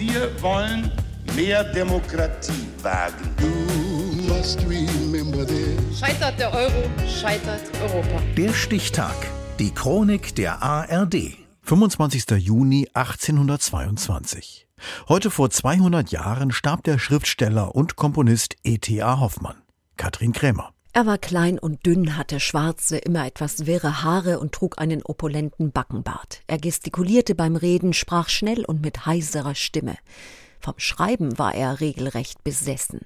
Wir wollen mehr Demokratie wagen. Scheitert der Euro, scheitert Europa. Der Stichtag. Die Chronik der ARD. 25. Juni 1822. Heute vor 200 Jahren starb der Schriftsteller und Komponist E.T.A. Hoffmann. Katrin Krämer. Er war klein und dünn, hatte schwarze, immer etwas wirre Haare und trug einen opulenten Backenbart. Er gestikulierte beim Reden, sprach schnell und mit heiserer Stimme. Vom Schreiben war er regelrecht besessen.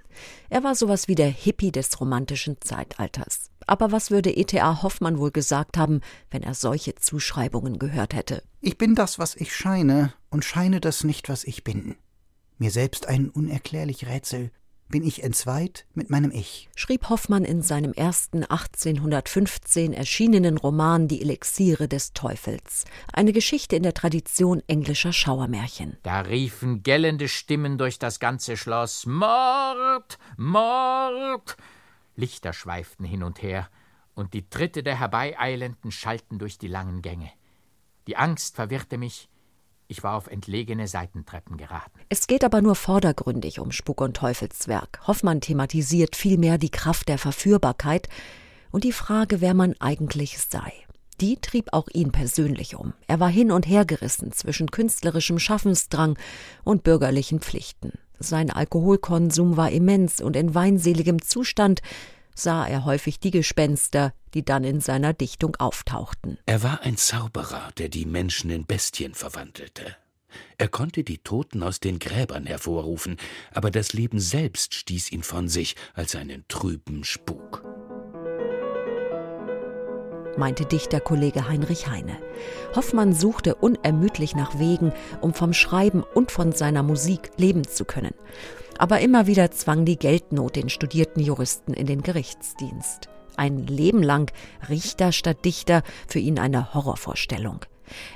Er war sowas wie der Hippie des romantischen Zeitalters. Aber was würde E.T.A. Hoffmann wohl gesagt haben, wenn er solche Zuschreibungen gehört hätte? Ich bin das, was ich scheine, und scheine das nicht, was ich bin. Mir selbst ein unerklärlich Rätsel, bin ich entzweit mit meinem Ich. Schrieb Hoffmann in seinem ersten 1815 erschienenen Roman Die Elixiere des Teufels. Eine Geschichte in der Tradition englischer Schauermärchen. Da riefen gellende Stimmen durch das ganze Schloss Mord, Mord. Lichter schweiften hin und her, und die Tritte der Herbeieilenden schallten durch die langen Gänge. Die Angst verwirrte mich, ich war auf entlegene Seitentreppen geraten. Es geht aber nur vordergründig um Spuk- und Teufelswerk. Hoffmann thematisiert vielmehr die Kraft der Verführbarkeit und die Frage, wer man eigentlich sei. Die trieb auch ihn persönlich um. Er war hin und her gerissen zwischen künstlerischem Schaffensdrang und bürgerlichen Pflichten. Sein Alkoholkonsum war immens und in weinseligem Zustand sah er häufig die Gespenster, die dann in seiner Dichtung auftauchten. Er war ein Zauberer, der die Menschen in Bestien verwandelte. Er konnte die Toten aus den Gräbern hervorrufen, aber das Leben selbst stieß ihn von sich als einen trüben Spuk. meinte Dichterkollege Heinrich Heine. Hoffmann suchte unermüdlich nach Wegen, um vom Schreiben und von seiner Musik leben zu können. Aber immer wieder zwang die Geldnot den studierten Juristen in den Gerichtsdienst. Ein Leben lang Richter statt Dichter, für ihn eine Horrorvorstellung.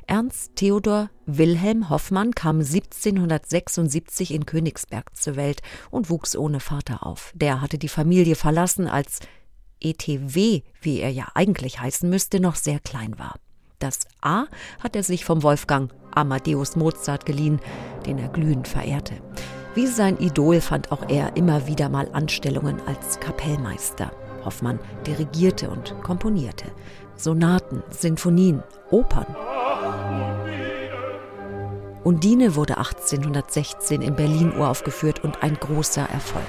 Ernst Theodor Wilhelm Hoffmann kam 1776 in Königsberg zur Welt und wuchs ohne Vater auf. Der hatte die Familie verlassen, als ETW, wie er ja eigentlich heißen müsste, noch sehr klein war. Das A hat er sich vom Wolfgang Amadeus Mozart geliehen, den er glühend verehrte. Wie sein Idol fand auch er immer wieder mal Anstellungen als Kapellmeister. Hoffmann dirigierte und komponierte. Sonaten, Sinfonien, Opern. Undine wurde 1816 in Berlin uraufgeführt und ein großer Erfolg.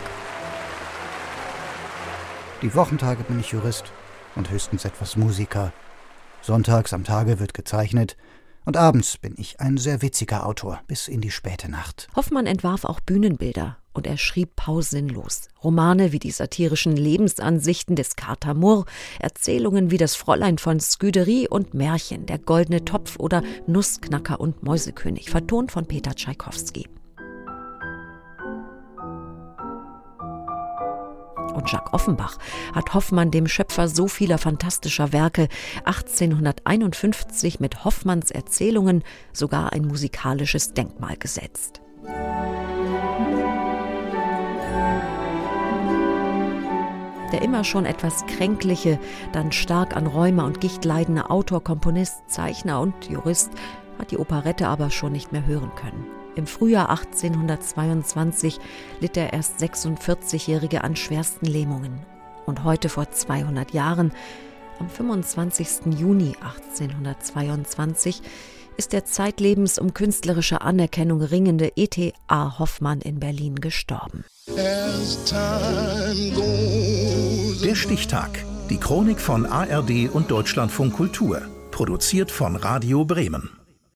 Die Wochentage bin ich Jurist und höchstens etwas Musiker. Sonntags am Tage wird gezeichnet, und abends bin ich ein sehr witziger Autor bis in die späte Nacht. Hoffmann entwarf auch Bühnenbilder und er schrieb pausenlos. Romane wie die satirischen Lebensansichten des Kater Murr, Erzählungen wie das Fräulein von Sküderie und Märchen, der goldene Topf oder Nussknacker und Mäusekönig, vertont von Peter Tschaikowski. Und Jacques Offenbach hat Hoffmann, dem Schöpfer so vieler fantastischer Werke, 1851 mit Hoffmanns Erzählungen sogar ein musikalisches Denkmal gesetzt. Der immer schon etwas kränkliche, dann stark an Rheuma und Gicht leidende Autor, Komponist, Zeichner und Jurist hat die Operette aber schon nicht mehr hören können. Im Frühjahr 1822 litt der erst 46-Jährige an schwersten Lähmungen. Und heute vor 200 Jahren, am 25. Juni 1822, ist der zeitlebens um künstlerische Anerkennung ringende E.T.A. Hoffmann in Berlin gestorben. Der Stichtag. Die Chronik von ARD und Deutschlandfunk Kultur. Produziert von Radio Bremen.